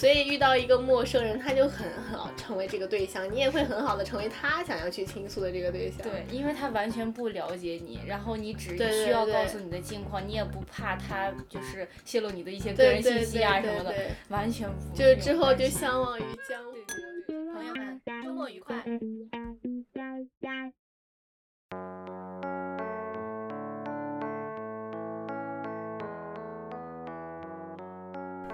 所以遇到一个陌生人，他就很好成为这个对象，你也会很好的成为他想要去倾诉的这个对象。对，因为他完全不了解你，然后你只需要告诉你的近况，你也不怕他就是泄露你的一些个人信息啊什么的，对对，完全不就之后就相忘于江湖。朋友们，周末愉快。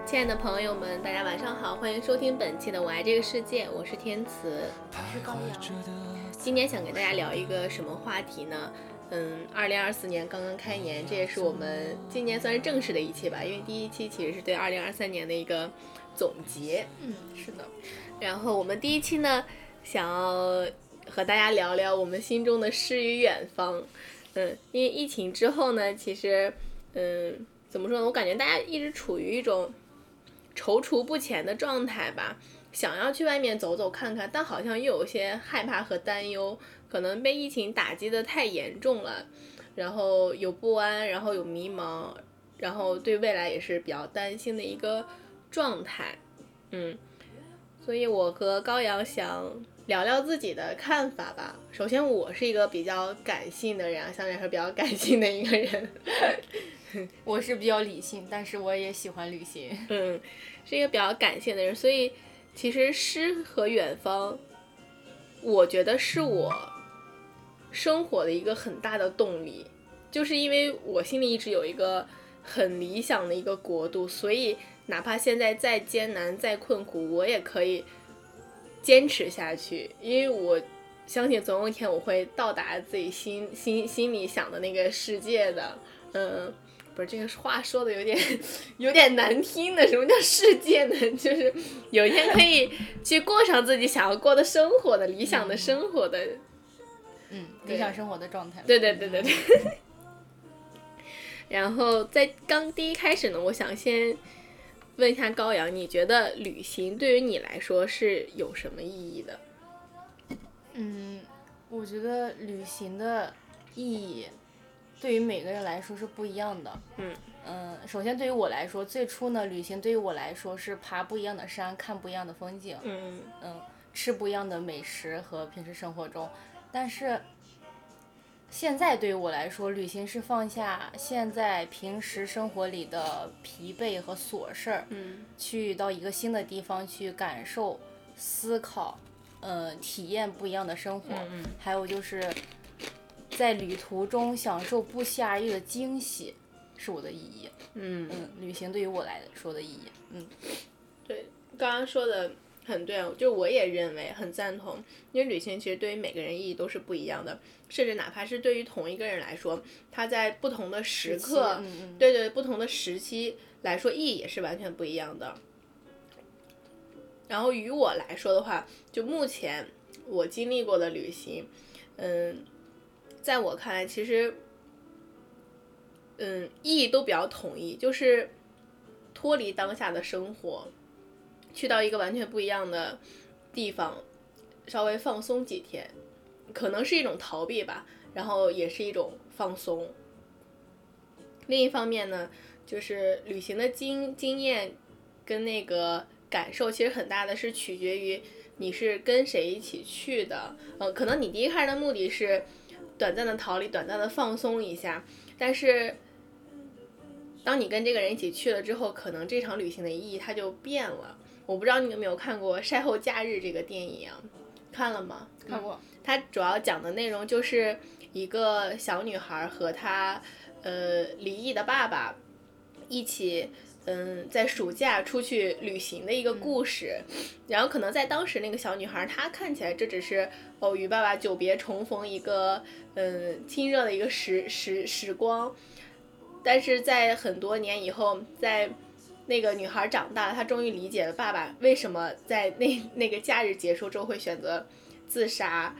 亲爱的朋友们，大家晚上好，欢迎收听本期的《我爱这个世界》，我是天慈。我是高阳。今天想给大家聊一个什么话题呢？嗯，二零二四年刚刚开年，这也是我们今年算是正式的一期吧，因为第一期其实是对二零二三年的一个总结。嗯，是的。然后我们第一期呢，想要和大家聊聊我们心中的诗与远方。嗯，因为疫情之后呢，其实，嗯，怎么说呢？我感觉大家一直处于一种踌躇不前的状态吧，想要去外面走走看看，但好像又有些害怕和担忧，可能被疫情打击的太严重了，然后有不安，然后有迷茫，然后对未来也是比较担心的一个状态。嗯，所以我和高阳想聊聊自己的看法吧。首先，我是一个比较感性的人啊，相对来说比较感性的一个人。我是比较理性，但是我也喜欢旅行。嗯，是一个比较感性的人，所以其实诗和远方，我觉得是我生活的一个很大的动力，就是因为我心里一直有一个很理想的一个国度，所以哪怕现在再艰难、再困苦，我也可以坚持下去，因为我相信总有一天我会到达自己心心心里想的那个世界的，嗯。不是这个话说的有点有点难听的，什么叫世界呢？就是有一天可以去过上自己想要过的生活的理想的生活的。嗯，理想生活的状态。对对对对对。然后在刚第一开始呢，我想先问一下高阳，你觉得旅行对于你来说是有什么意义的？嗯，我觉得旅行的意义对于每个人来说是不一样的。嗯嗯，首先对于我来说，最初呢，旅行对于我来说是爬不一样的山，看不一样的风景，嗯嗯，吃不一样的美食和平时生活中。但是现在对于我来说，旅行是放下现在平时生活里的疲惫和琐事儿，嗯去到一个新的地方去感受、思考，呃，体验不一样的生活。嗯还有就是在旅途中享受不期而遇的惊喜，是我的意义。嗯嗯，旅行对于我来说的意义。嗯对，刚刚说的很对，啊，就我也认为很赞同，因为旅行其实对于每个人意义都是不一样的，甚至哪怕是对于同一个人来说，他在不同的时刻，嗯嗯，对对，不同的时期来说，意义也是完全不一样的。然后于我来说的话，就目前我经历过的旅行，嗯，在我看来，其实，嗯，意义都比较统一，就是脱离当下的生活，去到一个完全不一样的地方，稍微放松几天，可能是一种逃避吧，然后也是一种放松。另一方面呢，就是旅行的经经验跟那个感受，其实很大的是取决于你是跟谁一起去的。呃，可能你第一开始的目的是短暂的逃离、短暂的放松一下，但是当你跟这个人一起去了之后，可能这场旅行的意义它就变了。我不知道你有没有看过《晒后假日》这个电影啊？看了吗？看过。它主要讲的内容就是一个小女孩和她呃离异的爸爸一起。嗯，在暑假出去旅行的一个故事，然后可能在当时那个小女孩，她看起来这只是哦与爸爸久别重逢一个嗯亲热的一个时时时光，但是在很多年以后，在那个女孩长大，她终于理解了爸爸为什么在那 那个假日结束之后会选择自杀，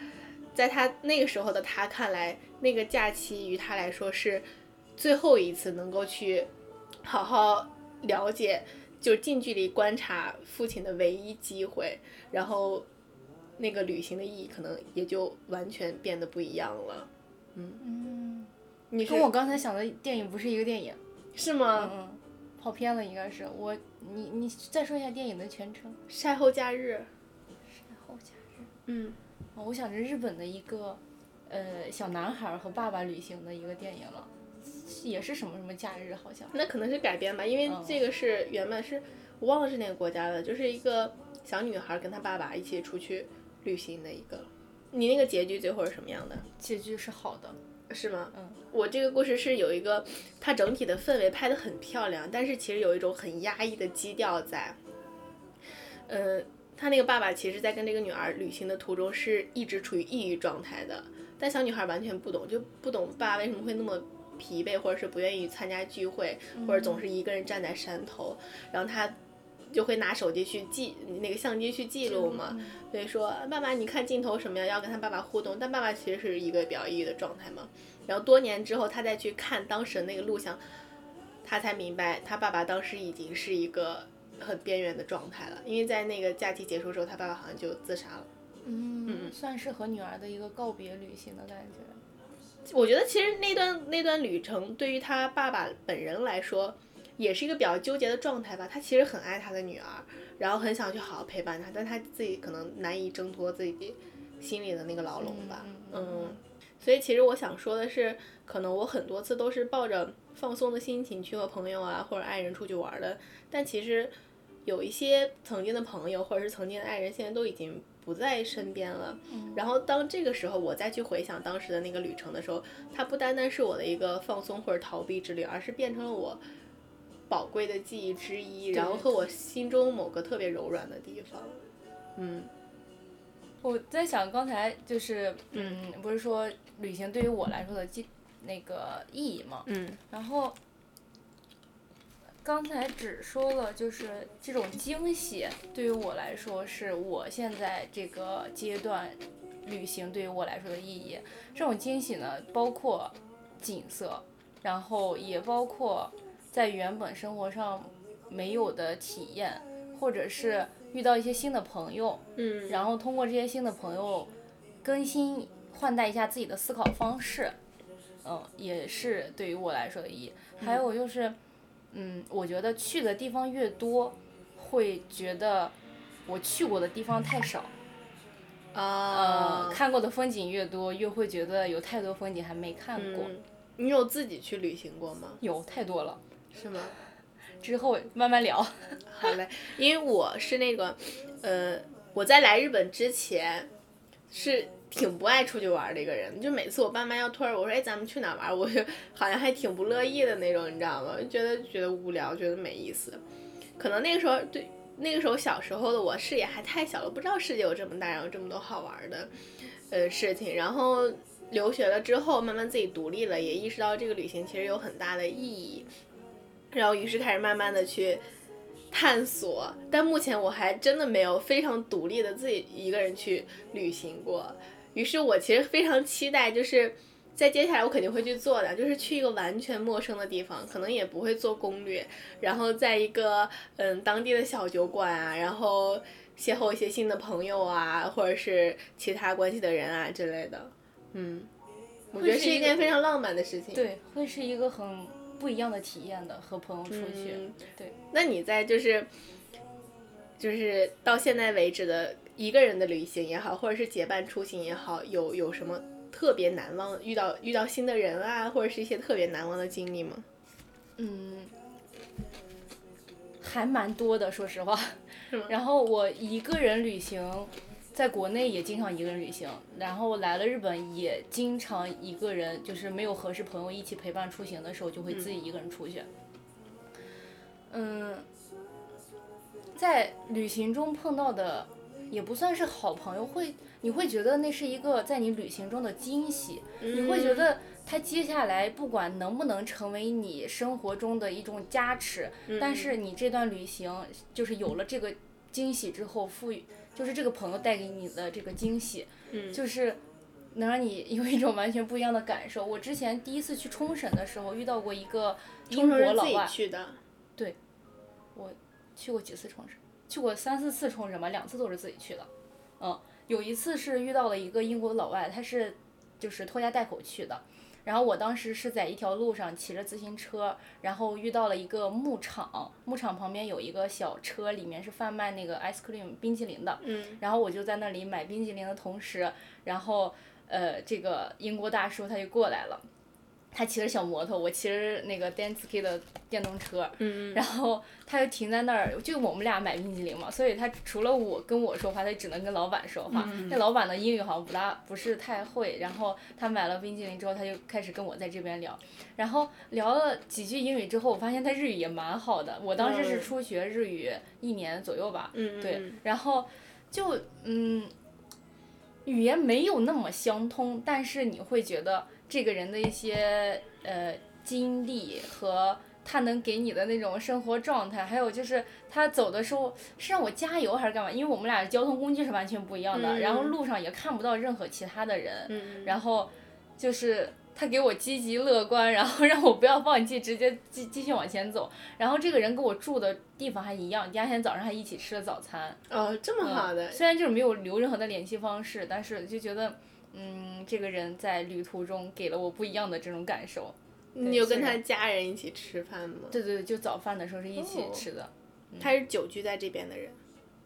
在他那个时候的他看来，那个假期于他来说是最后一次能够去好好。了解，就近距离观察父亲的唯一机会，然后那个旅行的意义可能也就完全变得不一样了。嗯嗯，你跟我刚才想的电影不是一个电影。是吗？嗯，跑偏了，应该是我你你再说一下电影的全称。晒后假日，然后假日。嗯，哦我想着日本的一个，呃，小男孩和爸爸旅行的一个电影了，也是什么什么假日，好像。那可能是改编吧，因为嗯这个是原本是我忘了是哪个国家的，就是一个小女孩跟她爸爸一起出去旅行的一个。你那个结局最后是什么样的？结局是好的。是吗？嗯，我这个故事是有一个，它整体的氛围拍得很漂亮，但是其实有一种很压抑的基调在。呃，他那个爸爸其实在跟这个女儿旅行的途中是一直处于抑郁状态的，但小女孩完全不懂，就不懂爸为什么会那么疲惫，或者是不愿意参加聚会，或者总是一个人站在山头，然后他就会拿手机去记那个相机去记录嘛，所以说爸爸你看镜头什么样，要跟他爸爸互动，但爸爸其实是一个比较抑郁的状态嘛。然后多年之后，他再去看当时那个录像，他才明白他爸爸当时已经是一个很边缘的状态了，因为在那个假期结束之后，他爸爸好像就自杀了。嗯，算是和女儿的一个告别旅行的感觉。我觉得其实那段那段旅程对于他爸爸本人来说，也是一个比较纠结的状态吧。他其实很爱他的女儿，然后很想去好好陪伴她，但他自己可能难以挣脱自己心里的那个牢笼吧。嗯，所以其实我想说的是，可能我很多次都是抱着放松的心情去和朋友啊或者爱人出去玩的，但其实有一些曾经的朋友或者是曾经的爱人，现在都已经不在身边了。然后当这个时候我再去回想当时的那个旅程的时候，它不单单是我的一个放松或者逃避之旅，而是变成了我宝贵的记忆之一，然后和我心中某个特别柔软的地方。嗯我在想，刚才就是，嗯，不是说旅行对于我来说的记那个意义嘛？嗯然后刚才只说了，就是这种惊喜对于我来说是我现在这个阶段旅行对于我来说的意义。这种惊喜呢，包括景色，然后也包括在原本生活上没有的体验，或者是遇到一些新的朋友，嗯，然后通过这些新的朋友更新换代一下自己的思考方式，嗯，也是对于我来说的意义。还有就是，嗯，我觉得去的地方越多，会觉得我去过的地方太少，啊呃，，看过的风景越多，越会觉得有太多风景还没看过，嗯，你有自己去旅行过吗？有太多了。是吗？之后慢慢聊。好嘞，因为我是那个，呃，我在来日本之前是挺不爱出去玩的一个人，就每次我爸妈要托着我说，哎，咱们去哪玩，我就 好像还挺不乐意的那种，你知道吗？就觉得觉得无聊，觉得没意思。可能那个时候对那个时候小时候的我视野还太小了，不知道世界有这么大，然后这么多好玩的呃事情，然后。留学了之后，慢慢自己独立了，也意识到这个旅行其实有很大的意义，然后于是开始慢慢的去探索，但目前我还真的没有非常独立的自己一个人去旅行过。于是我其实非常期待，就是在接下来我肯定会去做的，就是去一个完全陌生的地方，可能也不会做攻略，然后在一个嗯当地的小酒馆啊，然后邂逅一些新的朋友啊，或者是其他关系的人啊之类的。嗯，我觉得是一件非常浪漫的事情。对，会是一个很不一样的体验的，和朋友出去。嗯对，那你在就是就是到现在为止的一个人的旅行也好，或者是结伴出行也好，有有什么特别难忘遇到遇到新的人啊，或者是一些特别难忘的经历吗？嗯，还蛮多的，说实话。然后我一个人旅行，在国内也经常一个人旅行，然后来了日本也经常一个人，就是没有合适朋友一起陪伴出行的时候，就会自己一个人出去。嗯，在旅行中碰到的也不算是好朋友，会你会觉得那是一个在你旅行中的惊喜，你会觉得他接下来不管能不能成为你生活中的一种加持，但是你这段旅行就是有了这个惊喜之后，赋予就是这个朋友带给你的这个惊喜，嗯。就是能让你 有一种完全不一样的感受。我之前第一次去冲绳的时候，遇到过一个英国老外，去的，去过几次冲绳，去过三四次冲绳吧，两次都是自己去的。嗯，有一次是遇到了一个英国老外，他是就是拖家带口去的，然后我当时是在一条路上骑着自行车，然后遇到了一个牧场，牧场旁边有一个小车，里面是贩卖那个 ice cream 冰淇淋的。嗯。然后我就在那里买冰淇淋的同时，然后呃，这个英国大叔他就过来了。他骑着小摩托，我骑着那个 Dansky 的电动车，然后他就停在那儿，就我们俩买冰激凌嘛，所以他除了我跟我说话，他只能跟老板说话。那老板的英语好像不大，不是太会。然后他买了冰激凌之后，他就开始跟我在这边聊，然后聊了几句英语之后，我发现他日语也蛮好的。我当时是初学日语一年左右吧，对，然后就嗯，语言没有那么相通，但是你会觉得。这个人的一些呃经历和他能给你的那种生活状态，还有就是他走的时候是让我加油还是干嘛？因为我们俩交通工具是完全不一样的，然后路上也看不到任何其他的人，然后就是他给我积极乐观，然后让我不要放弃，直接继继续往前走。然后这个人跟我住的地方还一样，第二天早上还一起吃了早餐。哦，这么好的。虽然就是没有留任何的联系方式，但是就觉得。嗯，这个人在旅途中给了我不一样的这种感受。你有跟他家人一起吃饭吗？对对对，就早饭的时候是一起吃的。他是久居在这边的人。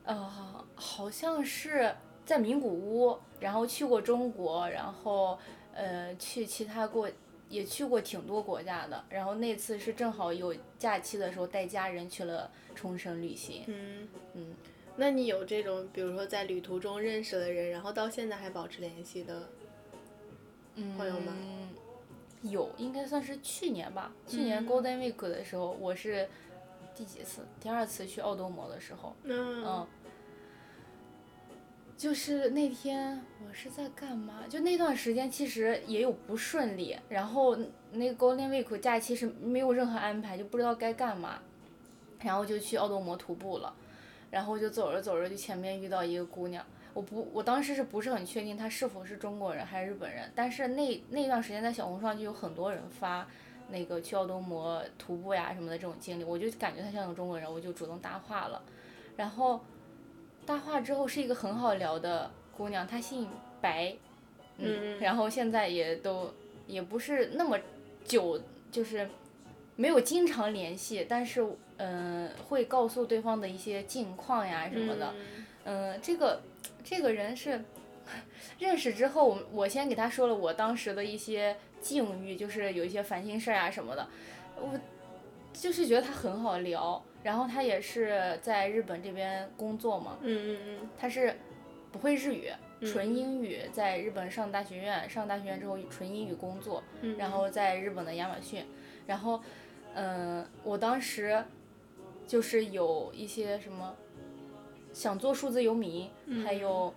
呃，好像是在名古屋，然后去过中国，然后呃去其他国也去过挺多国家的。然后那次是正好有假期的时候带家人去了冲绳旅行。嗯嗯。那你有这种，比如说在旅途中认识的人，然后到现在还保持联系的朋友吗？有，应该算是去年吧。去年 Golden Week 的时候，我是第几次？第二次去奥多摩的时候。嗯。就是那天我是在干嘛？就那段时间其实也有不顺利，然后那个 Golden Week 假期是没有任何安排，就不知道该干嘛，然后就去奥多摩徒步了。然后就走着走着，就前面遇到一个姑娘，我不，我当时是不是很确定她是否是中国人还是日本人？但是那那段时间在小红书上就有很多人发那个去奥多摩徒步呀什么的这种经历，我就感觉她像个中国人，我就主动搭话了。然后搭话之后是一个很好聊的姑娘，她姓白，嗯，然后现在也都也不是那么久，就是没有经常联系，但是。嗯，会告诉对方的一些近况呀什么的。嗯，这个这个人是认识之后，我先给他说了我当时的一些境遇，就是有一些烦心事儿啊什么的。我就是觉得他很好聊，然后他也是在日本这边工作嘛。嗯嗯嗯。他是不会日语，纯英语，在日本上大学院，上大学院之后纯英语工作，然后在日本的亚马逊。然后，嗯，我当时。就是有一些什么想做数字游民，还有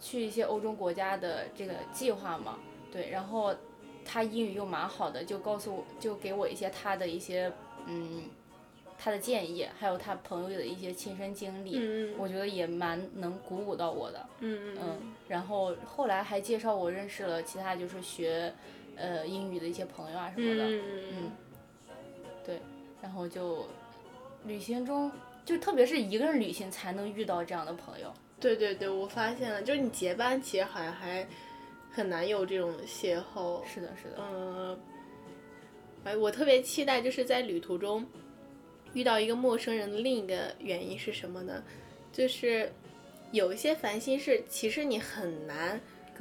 去一些欧洲国家的这个计划嘛，对，然后他英语又蛮好的，就告诉就给我一些他的一些嗯他的建议，还有他朋友的一些亲身经历，我觉得也蛮能鼓舞到我的，嗯嗯，然后后来还介绍我认识了其他就是学呃英语的一些朋友啊什么的，嗯，对，然后就。旅行中，就特别是一个人旅行才能遇到这样的朋友。对对对，我发现了，就是你结伴其实好像还很难有这种邂逅。是的，是的。嗯，哎，我特别期待就是在旅途中遇到一个陌生人的另一个原因是什么呢？就是有一些烦心事，其实你很难。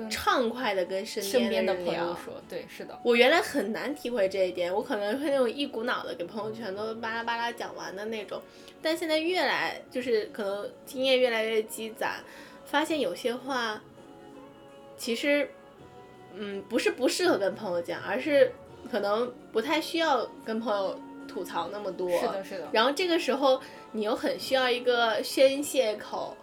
畅快的跟身边的朋友说，对，是的。我原来很难体会这一点，我可能会那种一股脑的给朋友全都巴拉巴拉讲完的那种。但现在越来就是可能经验越来越积攒，发现有些话，其实，嗯，不是不适合跟朋友讲，而是可能不太需要跟朋友吐槽那么多。是的，是的。然后这个时候你又很需要一个宣泄口。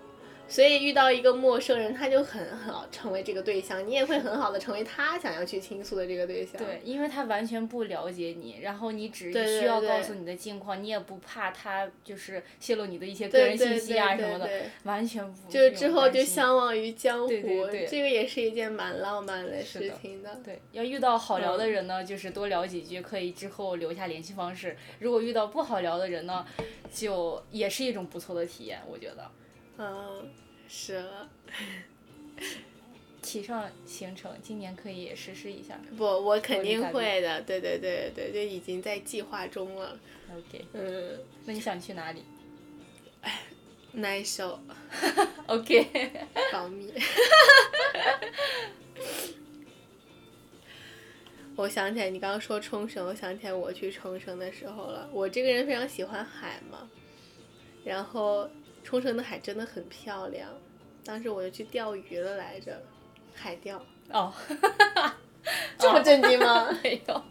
所以遇到一个陌生人，他就很好成为这个对象，你也会很好的成为他想要去倾诉的这个对象。对，因为他完全不了解你，然后你只需要告诉你的近况，你也不怕他就是泄露你的一些个人信息啊什么的，完全不。就之后就相忘于江湖，这个也是一件蛮浪漫的事情的。对，要遇到好聊的人呢，就是多聊几句，可以之后留下联系方式。如果遇到不好聊的人呢，就也是一种不错的体验，我觉得。嗯，是了。提上行程，今年可以实施一下。不，我肯定会的。对对对对，就已经在计划中了。OK，嗯，那你想去哪里？哎，难受。OK，保密。我想起来，你刚刚说冲绳，我想起来我去冲绳的时候了。我这个人非常喜欢海嘛，然后冲绳的海真的很漂亮。当时我就去钓鱼了来着，海钓。哦，这么震惊吗？没有，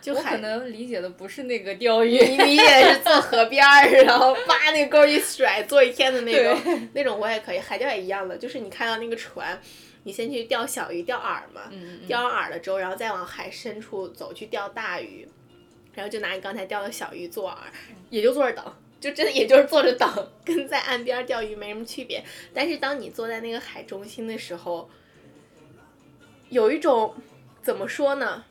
就可能理解的不是那个钓鱼。你理解是坐河边儿，然后把那个钩一甩，坐一天的那种，那种我也可以。海钓也一样的，就是你看到那个船，你先去钓小鱼、钓饵嘛，嗯嗯钓完饵了之后，然后再往海深处走去钓大鱼，然后就拿你刚才钓的小鱼做饵，也就坐着等。就真的也就是坐着等，跟在岸边钓鱼没什么区别。但是当你坐在那个海中心的时候，有一种怎么说呢？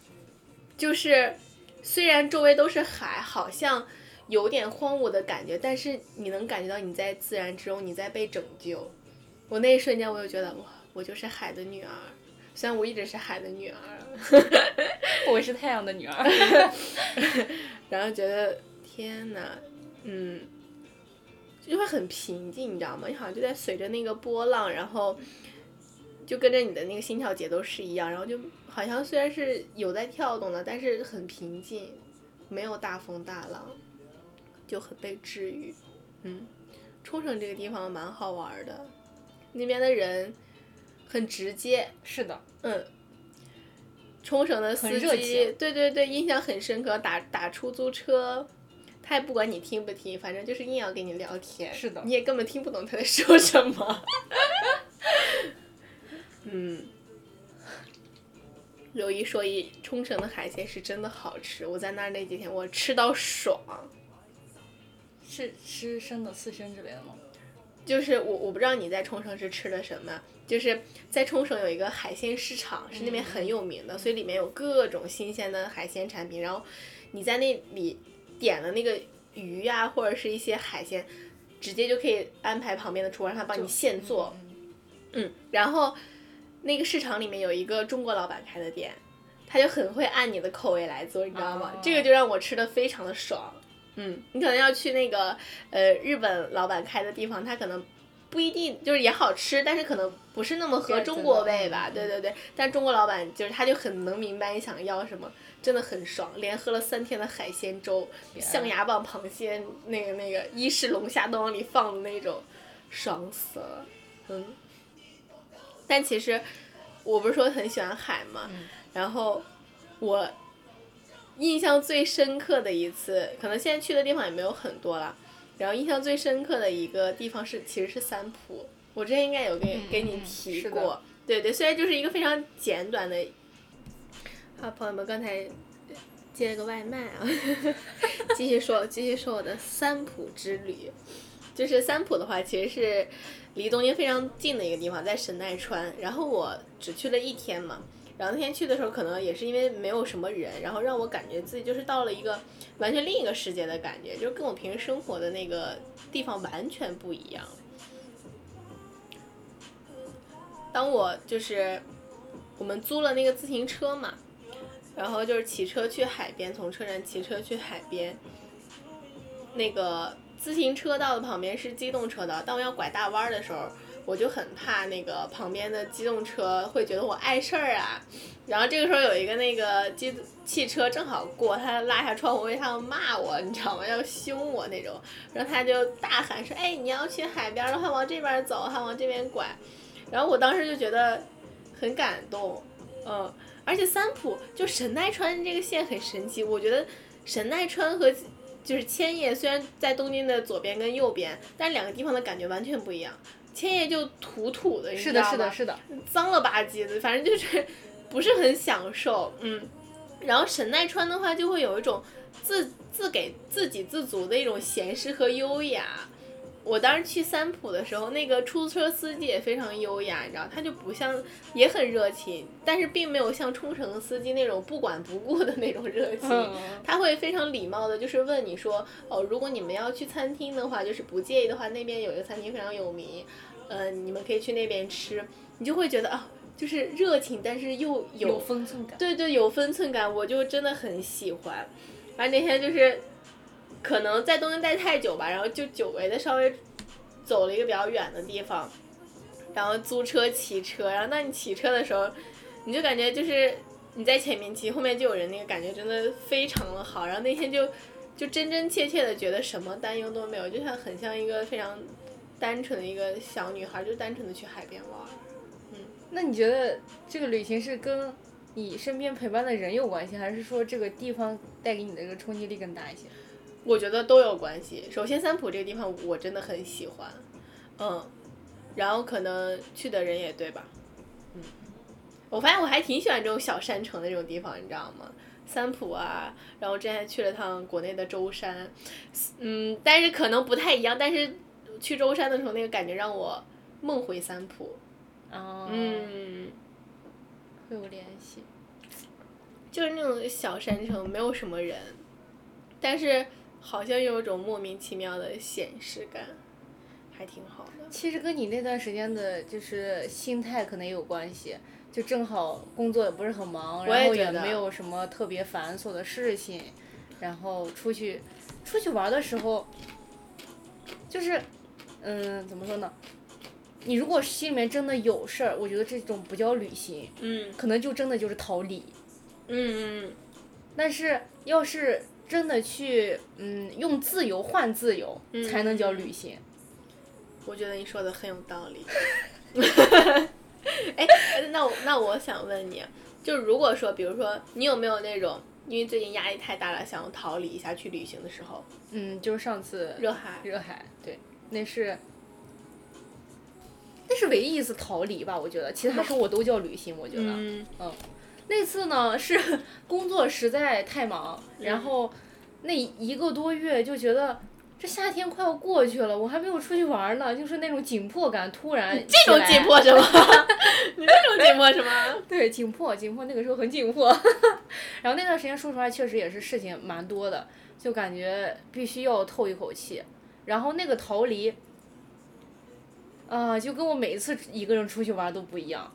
就是虽然周围都是海，好像有点荒芜的感觉，但是你能感觉到你在自然之中，你在被拯救。我那一瞬间，我就觉得哇，我就是海的女儿。虽然我一直是海的女儿，我是太阳的女儿。然后觉得天呐，嗯，就会很平静，你知道吗？你好像就在随着那个波浪，然后就跟着你的那个心跳节奏是一样，然后就好像虽然是有在跳动的，但是很平静，没有大风大浪，就很被治愈。嗯，冲绳这个地方蛮好玩的，那边的人很直接，是的，嗯，冲绳的司机，对对对，印象很深刻。打打出租车，他也不管你听不听，反正就是硬要跟你聊天。是的你也根本听不懂他在说什么。嗯，有一说一，冲绳的海鲜是真的好吃。我在那儿那几天，我吃到爽。是吃生的刺身之类的吗？就是我我不知道你在冲绳是吃的什么，就是在冲绳有一个海鲜市场，是那边很有名的，所以里面有各种新鲜的海鲜产品。然后你在那里点了那个鱼呀、或者是一些海鲜，直接就可以安排旁边的厨房让他帮你现做。嗯嗯，然后那个市场里面有一个中国老板开的店，他就很会按你的口味来做，你知道吗？哦这个就让我吃的非常的爽。嗯，你可能要去那个呃日本老板开的地方，他可能不一定就是也好吃，但是可能不是那么合中国味吧？嗯对对对，但中国老板就是他就很能明白你想要什么，真的很爽。连喝了三天的海鲜粥，象牙棒螃蟹那个那个伊式龙虾都往里放的那种，爽死了。嗯，但其实我不是说很喜欢海嘛，嗯然后我印象最深刻的一次，可能现在去的地方也没有很多了。然后印象最深刻的一个地方是，其实是三浦。我之前应该有给、嗯给你嗯提过，对对，虽然就是一个非常简短的。好，朋友们，刚才接了个外卖啊，继续说，继续说我的三浦之旅。就是三浦的话，其实是离东京非常近的一个地方，在神奈川。然后我只去了一天嘛，然后那天去的时候，可能也是因为没有什么人，然后让我感觉自己就是到了一个完全另一个世界的感觉，就是跟我平时生活的那个地方完全不一样。当我就是我们租了那个自行车嘛，然后就是骑车去海边，从车站骑车去海边。那个自行车道的旁边是机动车道，当我要拐大弯的时候，我就很怕那个旁边的机动车会觉得我碍事儿啊。然后这个时候有一个那个机汽车正好过，他拉下窗户，他要骂我，你知道吗？要凶我那种。然后他就大喊说：“哎，你要去海边的话，往这边走，还往这边拐。”然后我当时就觉得很感动，嗯，而且三浦就神奈川这个县很神奇，我觉得神奈川和就是千叶虽然在东京的左边跟右边，但两个地方的感觉完全不一样。千叶就土土的，你是的，知道吗？是的，是的。脏了吧唧的，反正就是不是很享受，嗯。然后神奈川的话，就会有一种自自给自给自足的一种闲适和优雅。我当时去三浦的时候，那个出租车司机也非常优雅，你知道，他就不像也很热情，但是并没有像冲绳司机那种不管不顾的那种热情。嗯 他会非常礼貌的，就是问你说，哦，如果你们要去餐厅的话，就是不介意的话，那边有一个餐厅非常有名，呃，你们可以去那边吃，你就会觉得啊，就是热情，但是又有有分寸感。对对，有分寸感，我就真的很喜欢。反正那天就是可能在东京待太久吧，然后就久违的稍微走了一个比较远的地方，然后租车骑车，然后当你骑车的时候，你就感觉就是你在前面骑，后面就有人，那个感觉真的非常的好。然后那天就 就真真切切的觉得什么担忧都没有，就像很像一个非常单纯的一个小女孩，就单纯的去海边玩。嗯那你觉得这个旅行是跟你身边陪伴的人有关系，还是说这个地方带给你的这个冲击力更大一些？我觉得都有关系。首先，三浦这个地方我真的很喜欢，嗯，然后可能去的人也对吧？嗯，我发现我还挺喜欢这种小山城的这种地方，你知道吗？三浦啊，然后之前去了趟国内的舟山，嗯，但是可能不太一样。但是去舟山的时候，那个感觉让我梦回三浦。哦，嗯，会有联系。就是那种小山城，没有什么人，但是好像有一种莫名其妙的显示感，还挺好的。其实跟你那段时间的就是心态可能也有关系，就正好工作也不是很忙，然后也没有什么特别繁琐的事情，然后出去出去玩的时候，就是嗯，怎么说呢？你如果心里面真的有事儿，我觉得这种不叫旅行，嗯可能就真的就是逃离。嗯嗯，但是要是真的去，嗯，用自由换自由，才能叫旅行。我觉得你说的很有道理。哎，那我那我想问你，就如果说，比如说，你有没有那种因为最近压力太大了，想要逃离一下去旅行的时候？嗯，就是上次热海。热海，对，那是。那是唯一一次逃离吧，我觉得，其他时候我都叫旅行，我觉得，嗯，那次呢是 工作实在太忙，然后那一个多月就觉得这夏天快要过去了，我还没有出去玩呢，就是那种紧迫感突然。这种紧迫什么？你这种紧迫什么？对，紧迫，紧迫，那个时候很紧迫。然后那段时间说实话，确实也是事情蛮多的，就感觉必须要透一口气，然后那个逃离。啊，就跟我每一次一个人出去玩都不一样，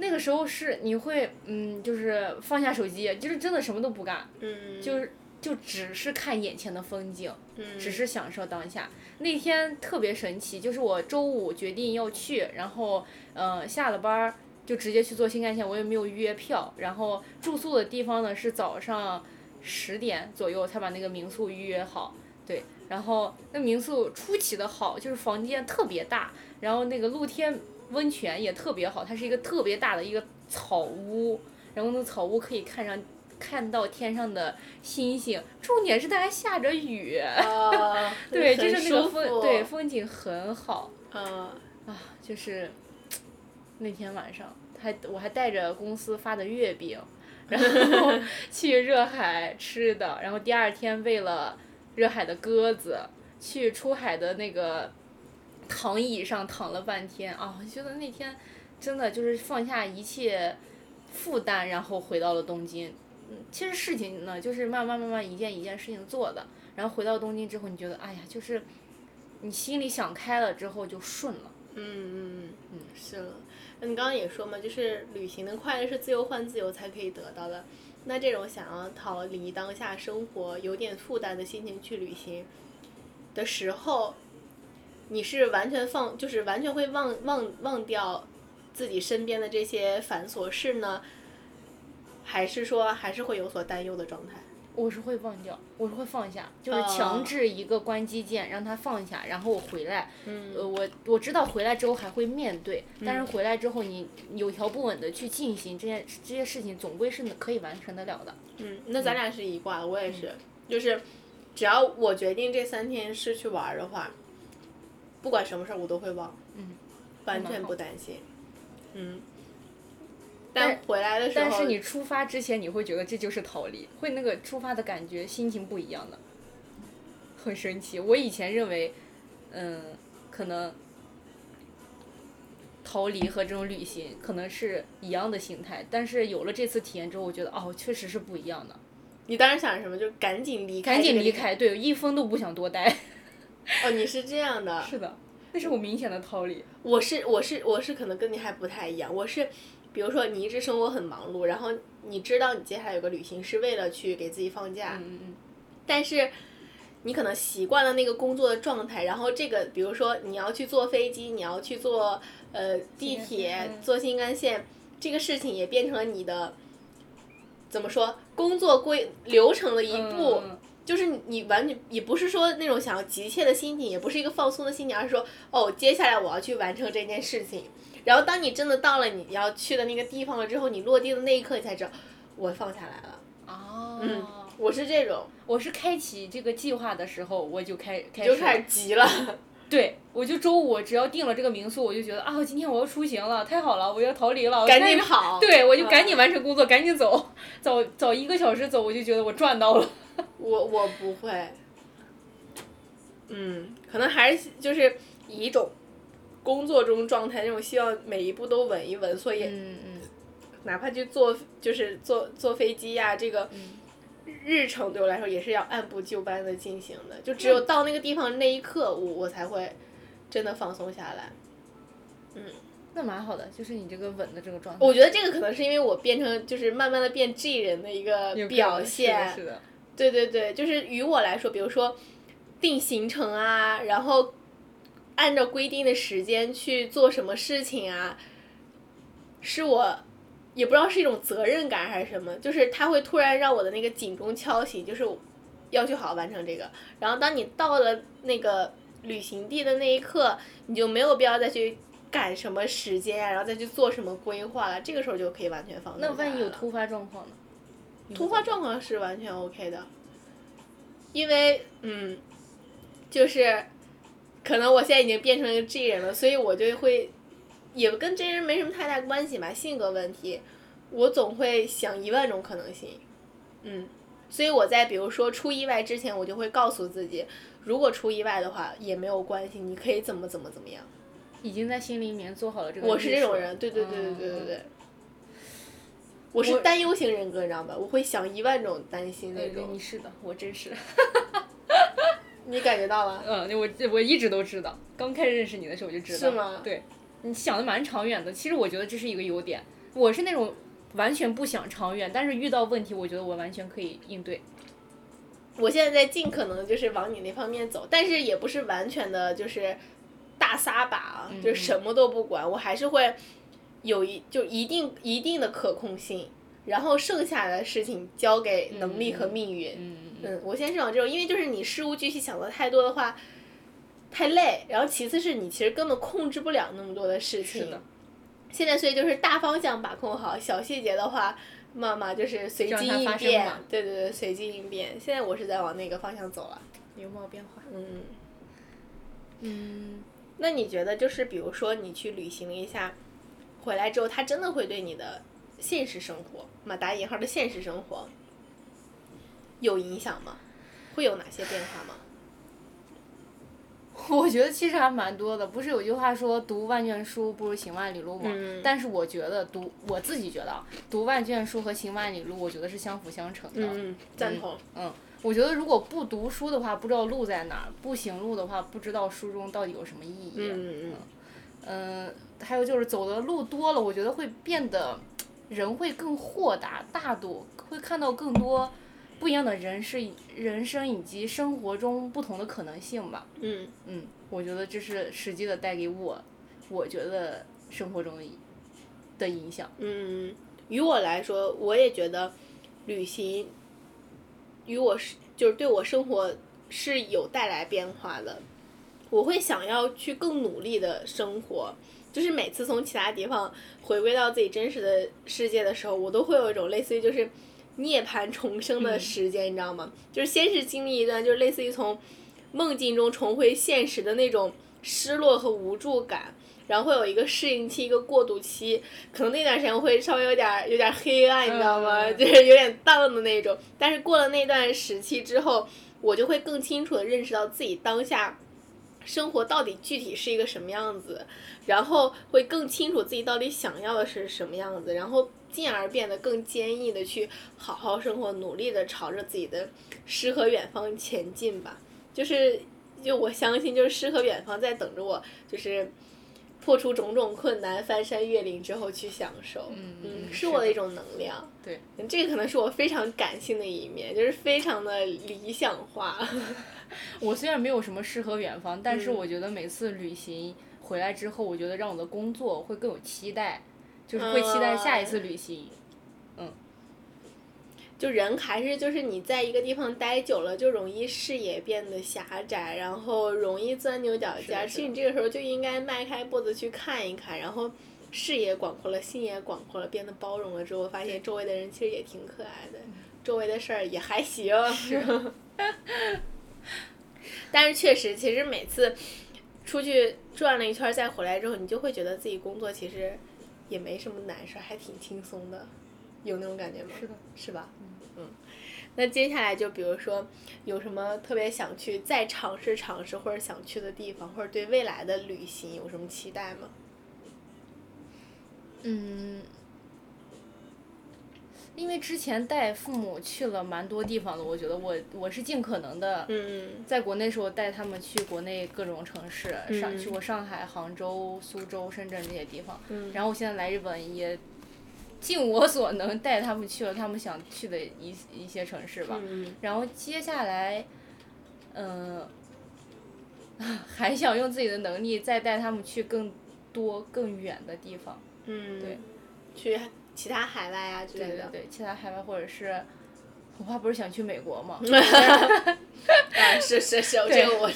那个时候是你会嗯，就是放下手机，就是真的什么都不干，嗯，就是就只是看眼前的风景，嗯，只是享受当下。那天特别神奇，就是我周五决定要去，然后嗯下了班儿就直接去坐新干线，我也没有预约票，然后住宿的地方呢是早上十点左右才把那个民宿预约好，对，然后那民宿出奇的好，就是房间特别大。然后那个露天温泉也特别好，它是一个特别大的一个草屋，然后那草屋可以看上看到天上的星星，重点是它还下着雨，对，就是那个风，对，风景很好，啊，啊，就是那天晚上，还我还带着公司发的月饼，然后 去热海吃的，然后第二天为了热海的鸽子去出海的那个。躺椅上躺了半天啊，我觉得那天真的就是放下一切负担，然后回到了东京。嗯，其实事情呢，就是慢慢慢慢一件一件事情做的。然后回到东京之后，你觉得哎呀，就是你心里想开了之后就顺了。嗯嗯嗯，是了。那你刚刚也说嘛，就是旅行的快乐是自由换自由才可以得到的。那这种想要逃离当下生活有点负担的心情去旅行的时候。你是完全放，就是完全会忘忘忘掉自己身边的这些繁琐事呢，还是说还是会有所担忧的状态？我是会忘掉，我是会放下，就是强制一个关机键，让它放下，然后我回来。嗯。呃，我我知道回来之后还会面对，但是回来之后你有条不紊的去进行这件这些事情，总归是可以完成得了的。嗯，那咱俩是一挂的，我也是，就是只要我决定这三天是去玩的话。不管什么事儿我都会忘，嗯，完全不担心，嗯。但回来的时候，但是你出发之前你会觉得这就是逃离，会那个出发的感觉心情不一样的，很神奇。我以前认为，嗯，可能逃离和这种旅行可能是一样的心态，但是有了这次体验之后，我觉得哦，确实是不一样的。你当时想什么？就赶紧离开，赶紧离开，对，一分都不想多待。哦，你是这样的。是的。那是我明显的逃离。我是我是我是可能跟你还不太一样，我是，比如说你一直生活很忙碌，然后你知道你接下来有个旅行是为了去给自己放假，嗯嗯但是你可能习惯了那个工作的状态，然后这个比如说你要去坐飞机，你要去坐呃地铁坐新干线，这个事情也变成了你的怎么说工作规流程的一嗯步。就是你你完全也不是说那种想要急切的心情，也不是一个放松的心情，而是说哦，接下来我要去完成这件事情。然后当你真的到了你要去的那个地方了之后，你落地的那一刻，你才知道我放下来了。哦，嗯，我是这种，我是开启这个计划的时候，我就开开始就开始急了。对，我就周五只要定了这个民宿，我就觉得啊，今天我要出行了，太好了，我要逃离了，我赶紧跑对，我就赶紧嗯完成工作，赶紧走，早早一个小时走，我就觉得我赚到了。我我不会，嗯，可能还是就是以一种工作中状态，那种希望每一步都稳一稳，所以嗯嗯。哪怕去坐就是坐坐飞机呀、这个嗯。日程对我来说也是要按部就班的进行的，就只有到那个地方那一刻，我我才会真的放松下来。嗯。那蛮好的，就是你这个稳的这个状态。我觉得这个可能是因为我变成就是慢慢的变 G 人的一个表能是的现，是的，对对对，就是于我来说，比如说定行程啊，然后按照规定的时间去做什么事情啊，是我也不知道是一种责任感还是什么，就是它会突然让我的那个警钟敲醒，就是要去好好完成这个。然后当你到了那个旅行地的那一刻，你就没有必要再去赶什么时间啊，然后再去做什么规划了，这个时候就可以完全放松那万一有突发状况呢？突发状况是完全 OK 的，因为嗯，就是可能我现在已经变成一个 G 人了，所以我就会也跟 J 人没什么太大关系吧，性格问题，我总会想一万种可能性，嗯，所以我在比如说出意外之前，我就会告诉自己，如果出意外的话也没有关系，你可以怎么怎么怎么样。已经在心里面做好了这个。我是这种人，对对对对对对对。我是担忧型人格，你知道吧？我会想一万种担心那种你。是的，我真是。你感觉到了？嗯，我我一直都知道，刚开始认识你的时候我就知道。是吗对，你想的蛮长远的。其实我觉得这是一个优点。我是那种完全不想长远，但是遇到问题，我觉得我完全可以应对。我现在在尽可能就是往你那方面走，但是也不是完全的就是大撒把啊，嗯就是什么都不管，我还是会有一就一定一定的可控性，然后剩下的事情交给能力和命运。嗯嗯嗯，我先是往这种，因为就是你事无巨细想的太多的话，太累。然后其次是你其实根本控制不了那么多的事情。是的。现在所以就是大方向把控好，小细节的话，嘛嘛就是随机应变。对对对，随机应变。现在我是在往那个方向走了。有貌变化。嗯，嗯，那你觉得就是比如说你去旅行一下，回来之后，他真的会对你的现实生活，嘛打引号的现实生活有影响吗？会有哪些变化吗？我觉得其实还蛮多的。不是有句话说“读万卷书不如行万里路”吗？嗯但是我觉得读我自己觉得啊，读万卷书和行万里路，我觉得是相辅相成的。嗯，赞同。嗯，我觉得如果不读书的话，不知道路在哪儿；不行路的话，不知道书中到底有什么意义。嗯嗯嗯，还有就是走的路多了，我觉得会变得 人会更豁达大度，会看到更多不一样的人是人生以及生活中不同的可能性吧。嗯嗯，我觉得这是实际的带给我，我觉得生活中的的影响。嗯，于我来说，我也觉得旅行与我是就是对我生活是有带来变化的。我会想要去更努力的生活，就是每次从其他地方回归到自己真实的世界的时候，我都会有一种类似于就是涅槃重生的时间，你知道吗？就是先是经历一段，就是类似于从梦境中重回现实的那种失落和无助感，然后会有一个适应期，一个过渡期，可能那段时间会稍微有点有点黑暗，你知道吗？嗯 就是有点荡的那种。但是过了那段时期之后，我就会更清楚的认识到自己当下生活到底具体是一个什么样子，然后会更清楚自己到底想要的是什么样子，然后进而变得更坚毅的去好好生活，努力的朝着自己的诗和远方前进吧。就是就我相信，就是诗和远方在等着我，就是破除种种困难，翻山越岭之后去享受。嗯嗯，是我的一种能量。对，这个可能是我非常感性的一面，就是非常的理想化。我虽然没有什么诗和远方，但是嗯我觉得每次旅行回来之后，我觉得让我的工作会更有期待，就是会期待下一次旅行。嗯就人还是就是你在一个地方待久了，就容易视野变得狭窄，然后容易钻牛角尖。其实你这个时候就应该迈开步子去看一看，然后视野广阔了，心也广阔了，变得包容了之后，发现周围的人其实也挺可爱的，周围的事儿也还行。但是确实，其实每次出去转了一圈再回来之后，你就会觉得自己工作其实也没什么难事儿，还挺轻松的，有那种感觉吗？是的，是吧？嗯。那接下来就比如说有什么特别想去再尝试尝试或者想去的地方，或者对未来的旅行有什么期待吗？嗯，因为之前带父母去了蛮多地方的，我觉得我我是尽可能的，嗯在国内时候带他们去国内各种城市，去过上海、杭州、苏州、深圳这些地方。嗯然后我现在来日本也尽我所能带他们去了他们想去的一一些城市吧。嗯然后接下来，嗯、还想用自己的能力再带他们去更多更远的地方。嗯，对，去其他海外啊之类的。对对对，其他海外或者是，我爸不是想去美国吗？啊，是是是，这个我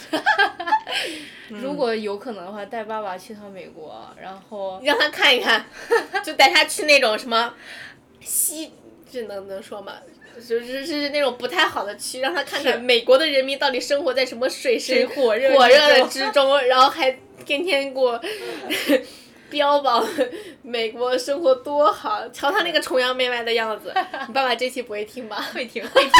如果有可能的话，带爸爸去趟美国，然后让他看一看，就带他去那种什么西，这能能说吗？就是是那种不太好的区，让他看看美国的人民到底生活在什么水深火热火热的之中，然后还天天给我标榜美国生活多好，瞧他那个崇洋媚外的样子。你爸爸这期不会听吧？会听会听，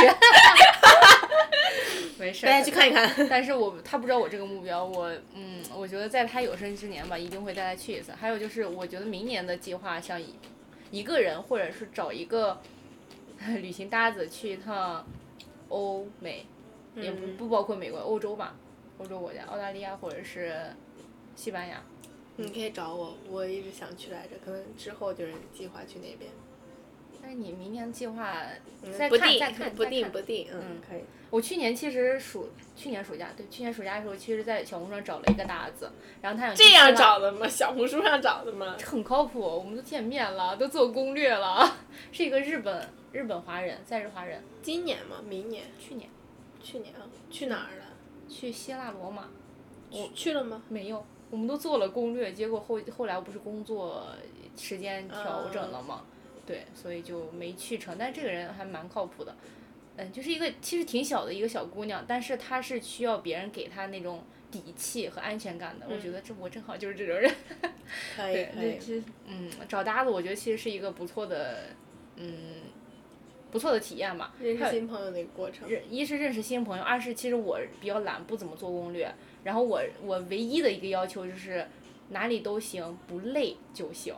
没事儿，大家去看一看。但是我他不知道我这个目标，我嗯，我觉得在他有生之年吧，一定会带他去一次。还有就是，我觉得明年的计划像一一个人或者是找一个 旅行搭子去一趟欧美，也不嗯不包括美国，欧洲吧，欧洲国家，澳大利亚或者是西班牙。你可以找我，我一直想去来着，可能之后就是计划去那边。但是你明年计划嗯再看不定再看不定不定，嗯嗯，可以。我去年其实暑去年暑假对去年暑假的时候，其实在小红书上找了一个搭子，然后他想这样找的吗？小红书上找的吗？很靠谱，我们都见面了，都做攻略了，是一个日本日本华人，在日华人，今年吗？明年？去年去年啊？去哪儿了？去希腊罗马，去去了吗？没有，我们都做了攻略，结果后后来我不是工作时间调整了嘛，对，所以就没去成。但是这个人还蛮靠谱的，嗯，就是一个其实挺小的一个小姑娘，但是她是需要别人给她那种底气和安全感的。我觉得这我正好就是这种人。可以对，可以。这嗯，找搭子我觉得其实是一个不错的，嗯，不错的体验吧。认识新朋友的一个过程。认一是认识新朋友，二是其实我比较懒，不怎么做攻略。然后我我唯一的一个要求就是哪里都行，不累就行。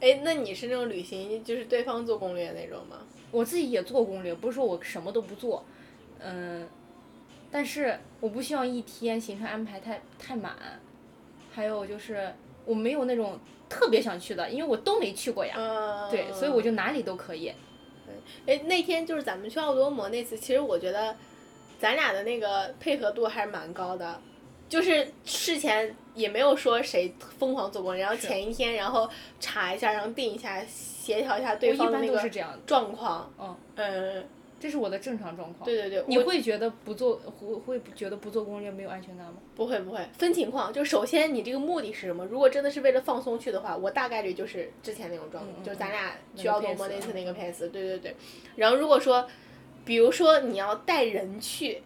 哎，那你是那种旅行就是对方做攻略那种吗？我自己也做攻略，不是说我什么都不做，嗯，但是我不希望一天行程安排太太满。还有就是我没有那种特别想去的，因为我都没去过呀。嗯。对，所以我就哪里都可以。哎，那天就是咱们去奥多摩那次，其实我觉得咱俩的那个配合度还是蛮高的，就是事前也没有说谁疯狂做攻略，然后前一天然后查一下，然后定一下，协调一下对方的那个状况。嗯，嗯，这是我的正常状况。对对对，你会觉得不做会会觉得不做攻略没有安全感吗？不会不会分情况，就首先你这个目的是什么？如果真的是为了放松去的话，我大概率就是之前那种状况，就是咱俩那个去奥多 pace，摩那次那个嗯 pace，对对对。然后如果说，比如说你要带人去，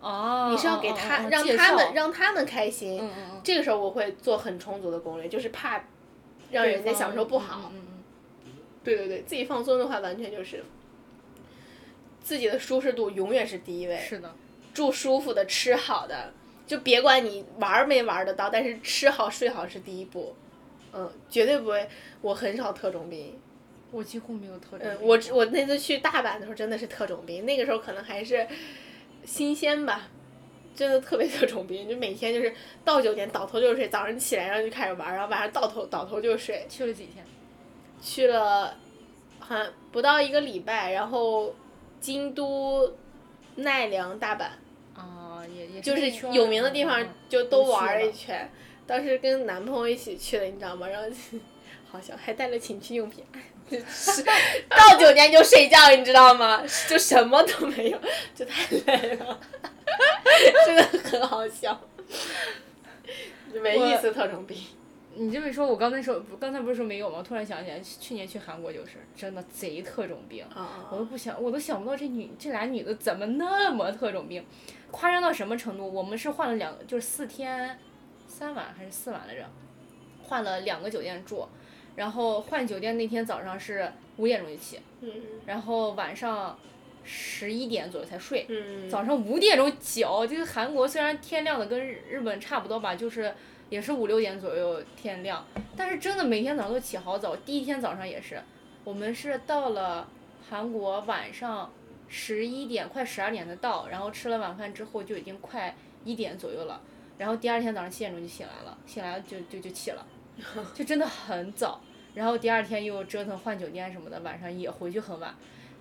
哦，你是要给哦他、哦哦让他们让他们开心，嗯嗯嗯，这个时候我会做很充足的攻略，就是怕让人家享受不好。嗯嗯嗯对对对，自己放松的话，完全就是自己的舒适度永远是第一位嗯，。是的，住舒服的，吃好的，就别管你玩没玩儿得到，但是吃好睡好是第一步。嗯，绝对不会。我很少特种兵。我几乎没有特种。嗯，我我那次去大阪的时候真的是特种兵，那个时候可能还是新鲜吧，真的特别特种兵，就每天就是到酒店倒头就睡，早上起来然后就开始玩，然后晚上倒头倒头就睡。去了几天？去了，好像不到一个礼拜，然后京都、奈良、大阪，啊，也也就是有名的地方嗯就都玩了一了圈。当时跟男朋友一起去的，你知道吗？然后好像，还带了情趣用品，到酒店就睡觉，你知道吗？就什么都没有，就太累了，真的很好笑，没意思特种兵。你这么一说，我刚才说刚才不是说没有吗？突然想起来，去年去韩国就是真的贼特种兵。啊我都不想，我都想不到这女这俩女的怎么那么特种兵，夸张到什么程度？我们是换了两，就是四天三晚还是四晚来着，换了两个酒店住，然后换酒店那天早上是五点钟就起，嗯然后晚上十一点左右才睡，嗯，早上五点钟起哦，这个韩国虽然天亮的跟日日本差不多吧，就是也是五六点左右天亮，但是真的每天早上都起好早。第一天早上也是，我们是到了韩国晚上十一点快十二点的到，然后吃了晚饭之后就已经快一点左右了，然后第二天早上七点钟就醒来了，醒来就就就起了，就真的很早。然后第二天又折腾换酒店什么的，晚上也回去很晚，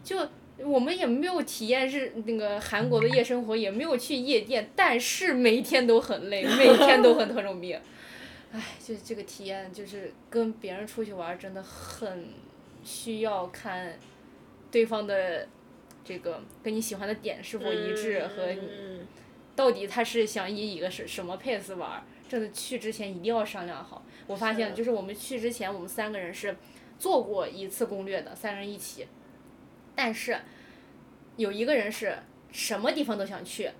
就我们也没有体验日那个韩国的夜生活，也没有去夜店，但是每天都很累，每天都很特种兵。唉，就这个体验，就是跟别人出去玩真的很需要看对方的这个跟你喜欢的点是否一致，和你嗯到底他是想以一个什什么 pace 玩儿，真的去之前一定要商量好。我发现就是我们去之前，我们三个人是做过一次攻略的，三人一起，但是有一个人是什么地方都想去，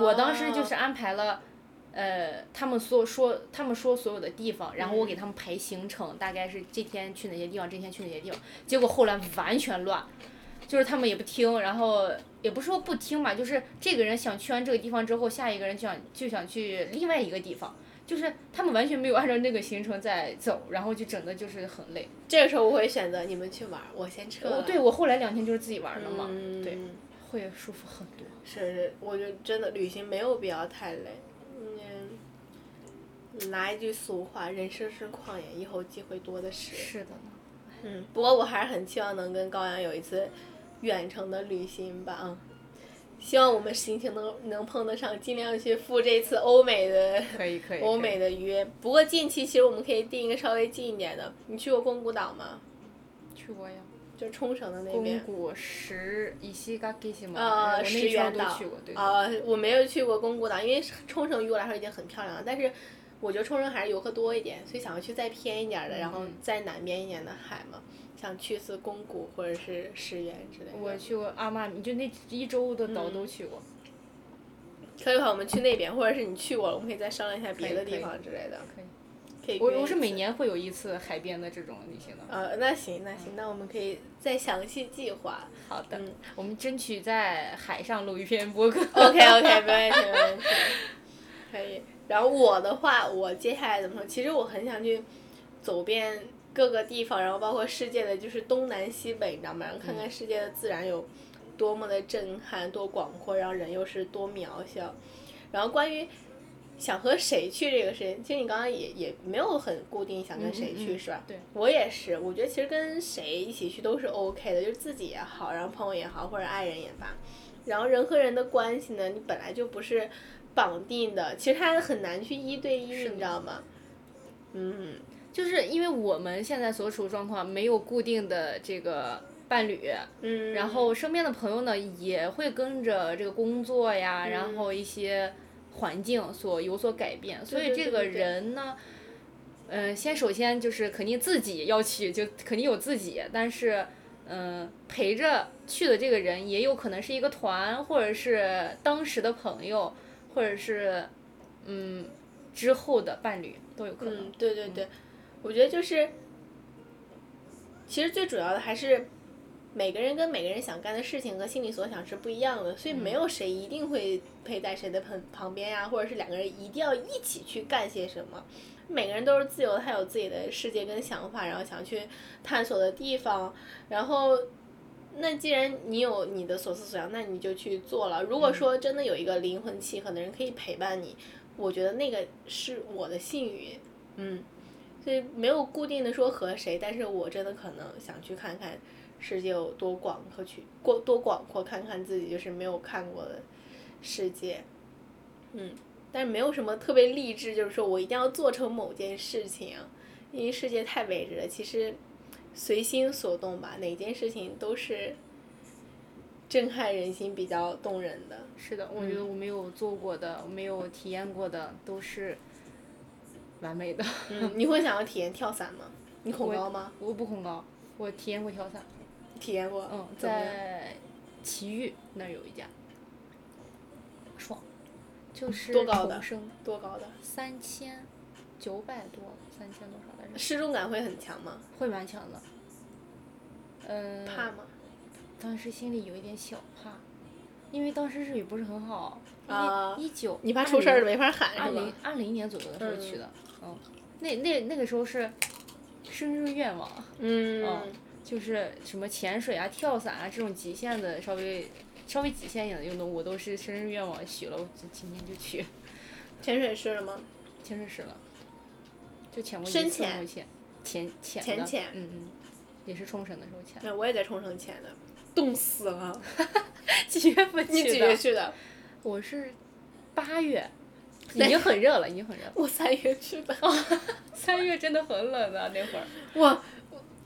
我当时就是安排了。呃，他们所说，他们说所有的地方，然后我给他们排行程，大概是这天去哪些地方，这天去哪些地方。结果后来完全乱，就是他们也不听，然后也不是说不听吧，就是这个人想去完这个地方之后，下一个人就想就想去另外一个地方，就是他们完全没有按照那个行程在走，然后就整的就是很累。这个时候我会选择你们去玩，我先撤了。对我后来两天就是自己玩的嘛，嗯对，会舒服很多。是是，我觉得真的旅行没有必要太累。嗯，拿一句俗话，人生是旷野，以后机会多的是。是的呢。嗯，不过我还是很期望能跟高阳有一次远程的旅行吧啊！希望我们心情能能碰得上，尽量去赴这次欧美的可以 可以。欧美的约。不过近期其实我们可以定一个稍微近一点的。你去过宫古岛吗？去过呀。就冲绳的那宫边。古石伊西西嘛，呃，石原岛。啊、我没有去过宫古岛，因为冲绳于我来说已经很漂亮了，但是我觉得冲绳还是游客多一点，所以想要去再偏一点的，然后嗯再南边一点的海嘛，想去次宫古或者是石原之类的。我去过阿玛尼，就那一周的岛都去过。可以的话，我们去那边，或者是你去过了，我们可以再商量一下别的地方之类的。可以。可以我我是每年会有一次海边的这种旅行的。呃，那行那行，那我们可以再详细计划。好的，嗯我们争取在海上录一篇博客。OK OK，没问题没问题，可以。然后我的话，我接下来怎么说？其实我很想去走遍各个地方，然后包括世界的就是东南西北，你知道吗？然后看看世界的自然有多么的震撼、多广阔，然后人又是多渺小。然后关于想和谁去这个事情，其实你刚刚也也没有很固定想跟谁去，嗯嗯是吧？对。我也是，我觉得其实跟谁一起去都是 OK 的，就是自己也好，然后朋友也好，或者爱人也罢。然后人和人的关系呢，你本来就不是绑定的，其实它很难去一对一，你知道吗？嗯，就是因为我们现在所处状况没有固定的这个伴侣，嗯，然后身边的朋友呢也会跟着这个工作呀，嗯然后一些环境所有所改变，所以这个人呢，嗯、先首先就是肯定自己要去，就肯定有自己，但是。嗯，陪着去的这个人也有可能是一个团，或者是当时的朋友，或者是嗯之后的伴侣都有可能。嗯，对对对，我觉得就是，其实最主要的还是每个人跟每个人想干的事情和心里所想是不一样的，所以没有谁一定会陪在谁的旁旁边呀，或者是两个人一定要一起去干些什么。每个人都是自由的，他有自己的世界跟想法，然后想去探索的地方，然后那既然你有你的所思所想，那你就去做了。如果说真的有一个灵魂契合的人可以陪伴你，我觉得那个是我的幸运。嗯，所以没有固定的说和谁，但是我真的可能想去看看世界有多广阔，去过多广阔，看看自己就是没有看过的世界。嗯，但是没有什么特别励志，就是说我一定要做成某件事情，因为世界太未知了。其实随心所动吧，哪件事情都是震撼人心、比较动人的。是的，我觉得我没有做过的、没有体验过的都是完美的。嗯，你会想要体验跳伞吗？你恐高吗？我不恐高，我体验过跳伞。体验过。嗯？在奇遇那儿有一家，爽，就是多高的多高的？三千九百多，三千多少来着？失重感会很强吗？会蛮强的。嗯，怕吗？当时心里有一点小怕，因为当时日语不是很好。啊一九，你怕出事儿没法喊二零？二零年左右的时候去的，嗯，那那那个时候是生日愿望，嗯嗯，就是什么潜水啊、跳伞啊这种极限的稍微稍微极限一点的运动，我都是生日愿望许了，我就今天就去潜水试了吗？潜水试了，就潜过一次深潜潜潜嗯嗯，也是冲绳的时候潜，对，我也在冲绳潜的，冻死了。几月份你几去的？月去的？我是八月，已经很热了，已经很热了。我三月去的。三月真的很冷的那会儿。我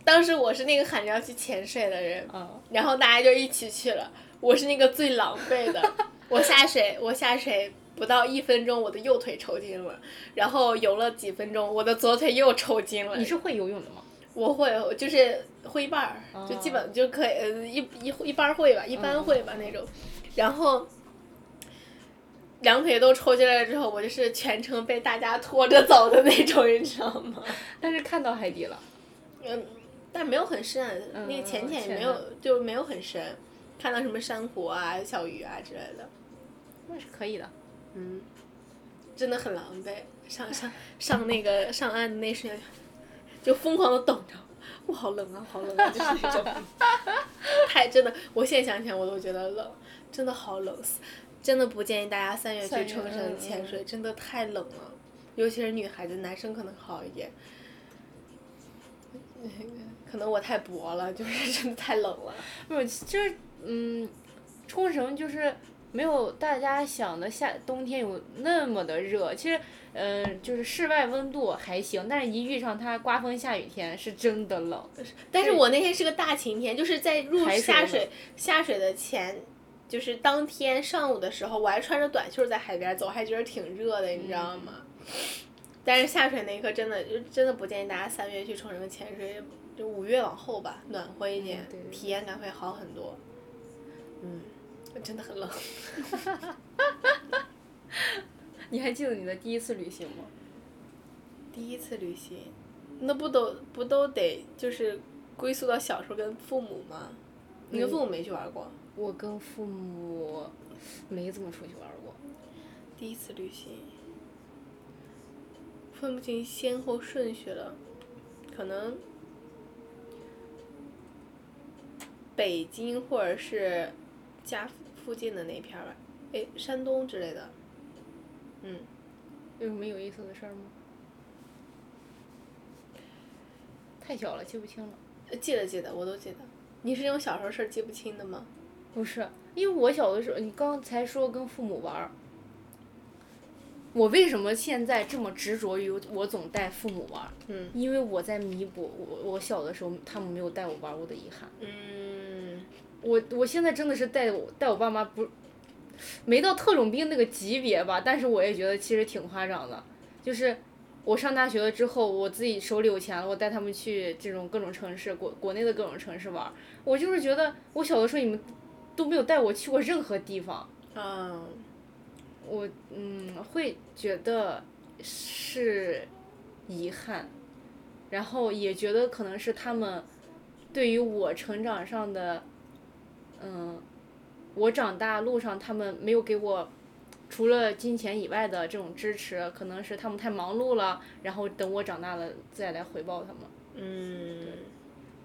当时我是那个喊着要去潜水的人，啊，然后大家就一起去了。我是那个最狼狈的，我下水，我下水不到一分钟，我的右腿抽筋了，然后游了几分钟，我的左腿又抽筋了。你是会游泳的吗？我会，我就是会一半儿，就基本就可以，呃，一一一半会吧，一般会吧那种。然后两腿都抽筋了之后，我就是全程被大家拖着走的那种，你知道吗？但是看到海底了。嗯，但没有很深，嗯那个浅浅也浅没有，就没有很深，看到什么珊瑚啊、小鱼啊之类的，那是可以的。嗯，真的很狼狈。上上上那个上岸的那瞬间，就疯狂的等着，我好冷啊，好冷啊，就是那种，太真的，我现在想起来我都觉得冷，真的好冷死，真的不建议大家三月去冲绳嗯潜水，真的太冷了，尤其是女孩子，男生可能好一点。可能我太薄了，就是真的太冷了。不是，就是嗯，冲绳就是没有大家想的夏冬天有那么的热。其实，嗯、就是室外温度还行，但是一遇上它刮风下雨天，是真的冷。但是我那天是个大晴天，就是在入海水下水下水的前，就是当天上午的时候，我还穿着短袖在海边走，还觉得挺热的，你知道吗？但是下水那一刻真的就真的不建议大家三月去冲绳潜水，就五月往后吧，暖和一点，嗯对对对体验感会好很多。嗯，真的很冷。你还记得你的第一次旅行吗？第一次旅行，那不都不都得就是归宿到小时候跟父母吗？你跟父母没去玩过？我跟父母没怎么出去玩过。第一次旅行，分不清先后顺序了，可能北京或者是家附近的那片儿吧，诶，山东之类的。嗯，有什么有意思的事儿吗？太小了，记不清了。呃记得记得，我都记得。你是那种小时候事儿记不清的吗？不是，因为我小的时候，你刚才说跟父母玩儿，我为什么现在这么执着于我总带父母玩儿？嗯因为我在弥补我我小的时候他们没有带我玩儿过的遗憾。嗯，我我现在真的是带我带我爸妈不，没到特种兵那个级别吧，但是我也觉得其实挺夸张的。就是我上大学了之后，我自己手里有钱了，我带他们去这种各种城市，国国内的各种城市玩儿。我就是觉得我小的时候你们都没有带我去过任何地方，嗯，我嗯会觉得是遗憾，然后也觉得可能是他们对于我成长上的，嗯，我长大路上他们没有给我除了金钱以外的这种支持，可能是他们太忙碌了，然后等我长大了再来回报他们。嗯，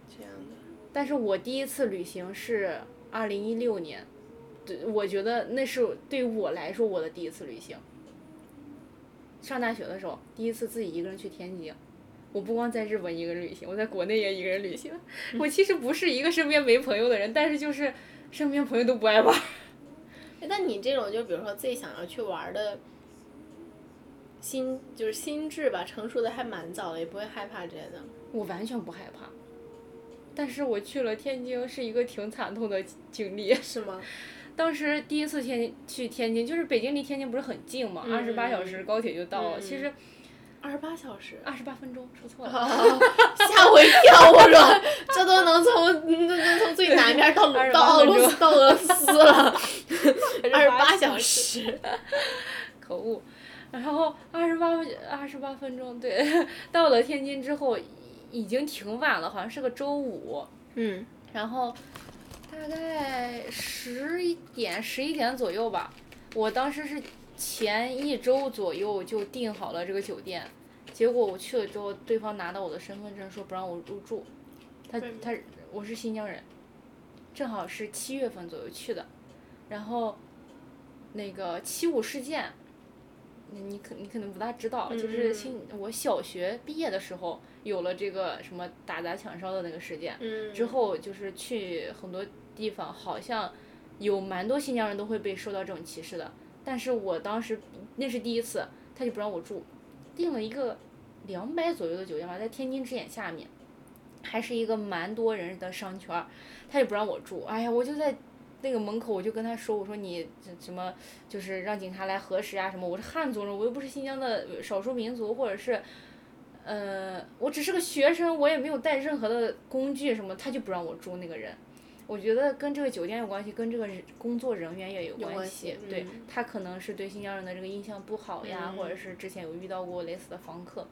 这样的。但是我第一次旅行是二零一六年，对，我觉得那是对我来说我的第一次旅行。上大学的时候，第一次自己一个人去天津。我不光在日本一个人旅行，我在国内也一个人旅行。我其实不是一个身边没朋友的人，但是就是身边朋友都不爱玩儿。那你这种就比如说自己想要去玩的心，就是心智吧，成熟的还蛮早的，也不会害怕之类的。我完全不害怕。但是我去了天津，是一个挺惨痛的经历。是吗？当时第一次天去天津，就是北京离天津不是很近嘛，二十八小时高铁就到了。其实二十八小时，二十八分钟，说错了，吓我一跳！我说 这都能从能能从最南边到到俄罗斯到俄罗斯了，二十八小时，可恶！然后二十八二十八分钟，对，到了天津之后已经挺晚了，好像是个周五。嗯。然后大概十一点十一点左右吧，我当时是。前一周左右就订好了这个酒店，结果我去了之后，对方拿到我的身份证说不让我入住，他他我是新疆人，正好是七月份左右去的，然后那个七五事件，你你可你可能不大知道，就是新我小学毕业的时候有了这个什么打砸抢烧的那个事件，之后就是去很多地方，好像有蛮多新疆人都会被受到这种歧视的。但是我当时那是第一次，他就不让我住，订了一个两百左右的酒店吧，在天津之眼下面，还是一个蛮多人的商圈，他也不让我住。哎呀，我就在那个门口，我就跟他说，我说你什么就是让警察来核实啊什么，我是汉族人，我又不是新疆的少数民族，或者是，呃，我只是个学生，我也没有带任何的工具什么，他就不让我住那个人。我觉得跟这个酒店有关系，跟这个工作人员也有关系。对他可能是对新疆人的这个印象不好呀，或者是之前有遇到过类似的房客。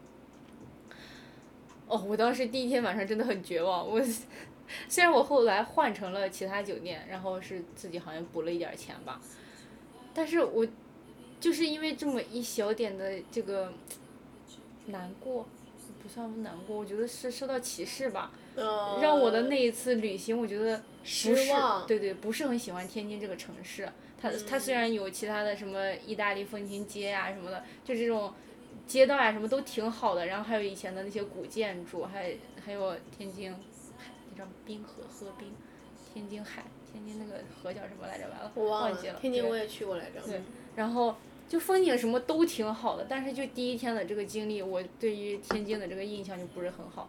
哦，我当时第一天晚上真的很绝望。我 虽然我后来换成了其他酒店，然后是自己好像补了一点钱吧，但是我就是因为这么一小点的这个难过，不算难过，我觉得是受到歧视吧。让我的那一次旅行，我觉得不是，对对，不是很喜欢天津这个城市。它它虽然有其他的什么意大利风情街呀什么的，就这种街道啊什么都挺好的。然后还有以前的那些古建筑，还还有天津，那叫滨河河滨，天津海，天津那个河叫什么来着？完了，我忘记了。天津我也去过来着。对，然后就风景什么都挺好的，但是就第一天的这个经历，我对于天津的这个印象就不是很好。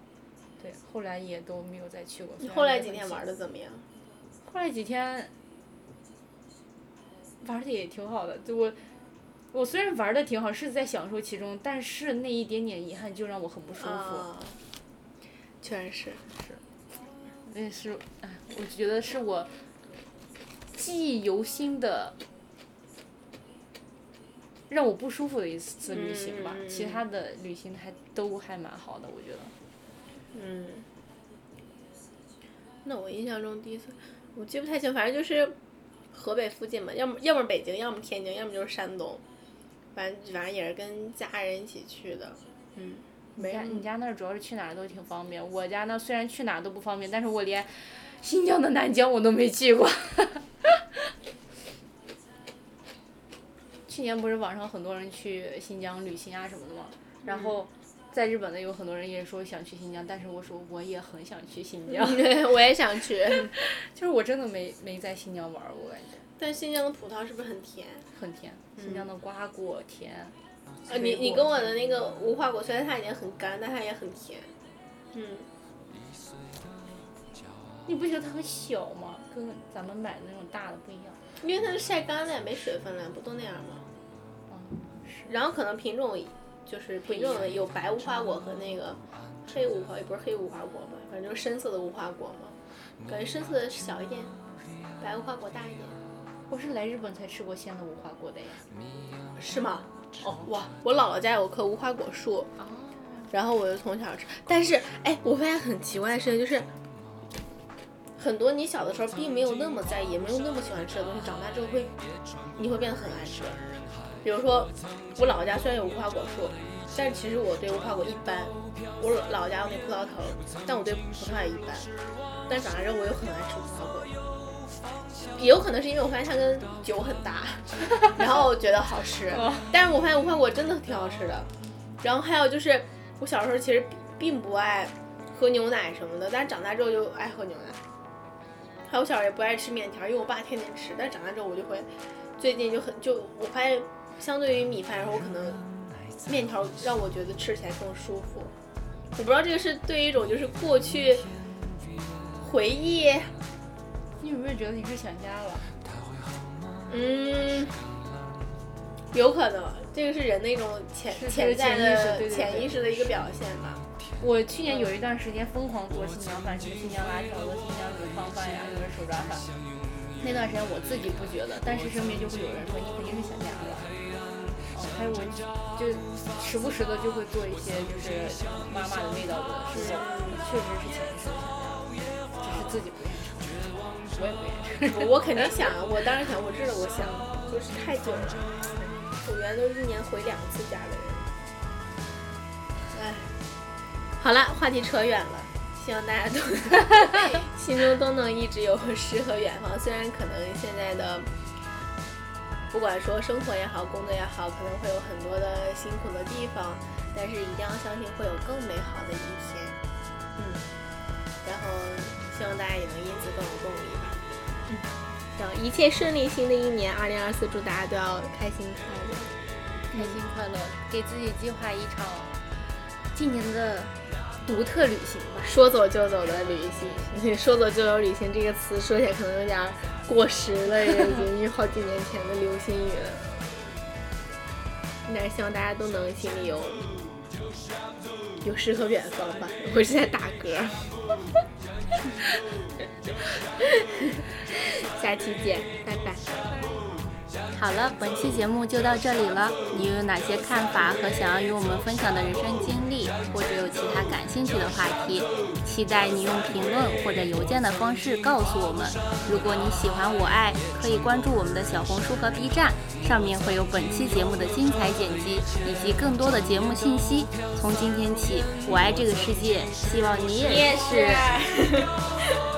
对，后来也都没有再去过。你后来几天玩的怎么样？后来几天玩的也挺好的，就我我虽然玩的挺好，是在享受其中，但是那一点点遗憾就让我很不舒服。确实是。是。那是，哎，我觉得是我记忆犹新的，让我不舒服的一次旅行吧。其他的旅行还都还蛮好的，我觉得。嗯，那我印象中第一次，我记不太清，反正就是河北附近嘛，要么要么北京，要么天津，要么就是山东，反正反正也是跟家人一起去的。嗯，你家你家那儿主要是去哪儿都挺方便，我家那虽然去哪儿都不方便，但是我连新疆的南疆我都没去过。去年不是网上很多人去新疆旅行啊什么的吗？然后。在日本的有很多人也说想去新疆，但是我说我也很想去新疆。我也想去。就是我真的没没在新疆玩过感觉。但新疆的葡萄是不是很甜？很甜，新疆的瓜果甜。呃，你你跟我的那个无花果，虽然它已经很干，但它也很甜。嗯。你不觉得它很小吗？跟咱们买的那种大的不一样。因为它是晒干的，没水分了，不都那样吗？嗯，是。然后可能品种。就是品种的有白无花果和那个黑无花，也不是黑无花果吧，反正就是深色的无花果嘛。感觉深色的小一点，白无花果大一点。我是来日本才吃过鲜的无花果的呀。是吗？哦哇，我姥姥家有棵无花果树，然后我就从小吃。但是哎，我发现很奇怪的事情就是，很多你小的时候并没有那么在意，也没有那么喜欢吃的东西，长大之后会，你会变得很爱吃。比如说我老家虽然有无花果树，但其实我对无花果一般。我老家有那葡萄藤，但我对葡萄也一般。但长大之后我又很爱吃无花果，也有可能是因为我发现它跟酒很搭，然后觉得好吃。但是我发现无花果真的挺好吃的。然后还有就是我小时候其实并不爱喝牛奶什么的，但是长大之后就爱喝牛奶。还有我小时候也不爱吃面条，因为我爸天天吃。但是长大之后我就会，最近就很就我发现，相对于米饭，然后我可能面条让我觉得吃起来更舒服。我不知道这个是对于一种就是过去回忆，你有没有觉得你是想家了？嗯，有可能，这个是人的一种潜潜在潜意识的潜意识的一个表现吧。我去年有一段时间疯狂做新疆饭，什么新疆拉条子、新疆子汤饭呀，就是手抓饭。那段时间我自己不觉得，但是身边就会有人说你肯定是想家了。还有我就时不时的就会做一些就是妈妈的味道的时候，确实是潜意识的想家了，只是自己不愿意承认，我也不愿意承认。我肯定想，我当然想，我知道我想，就是太久了。我原来都一年回两次家的人。哎，好了，话题扯远了，希望大家都 心中都能一直有诗和远方。虽然可能现在的不管说生活也好，工作也好，可能会有很多的辛苦的地方，但是一定要相信会有更美好的一天。嗯，然后希望大家也能因此更有动力吧。嗯，然后一切顺利，新的一年二零二四，祝大家都要开心快乐。开心快乐，给自己计划一场今年的独特旅行吧。说走就走的旅行，说走就走旅行这个词说起来可能有点过时了，也已经好几年前的流行语了。但是希望大家都能心里有有诗和远方吧。我是在打嗝。下期见，拜拜。好了，本期节目就到这里了。你又有哪些看法和想要与我们分享的人生经历，或者有其他感兴趣的话题？期待你用评论或者邮件的方式告诉我们。如果你喜欢我爱，可以关注我们的小红书和 B 站，上面会有本期节目的精彩剪辑以及更多的节目信息。从今天起，我爱这个世界，希望你也你也是。